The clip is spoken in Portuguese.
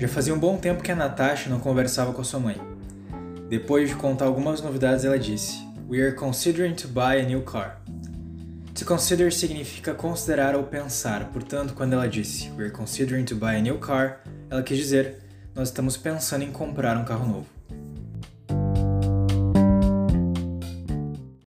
Já fazia um bom tempo que a Natasha não conversava com a sua mãe. Depois de contar algumas novidades, ela disse: We are considering to buy a new car. To consider significa considerar ou pensar, portanto, quando ela disse We are considering to buy a new car, ela quis dizer: Nós estamos pensando em comprar um carro novo.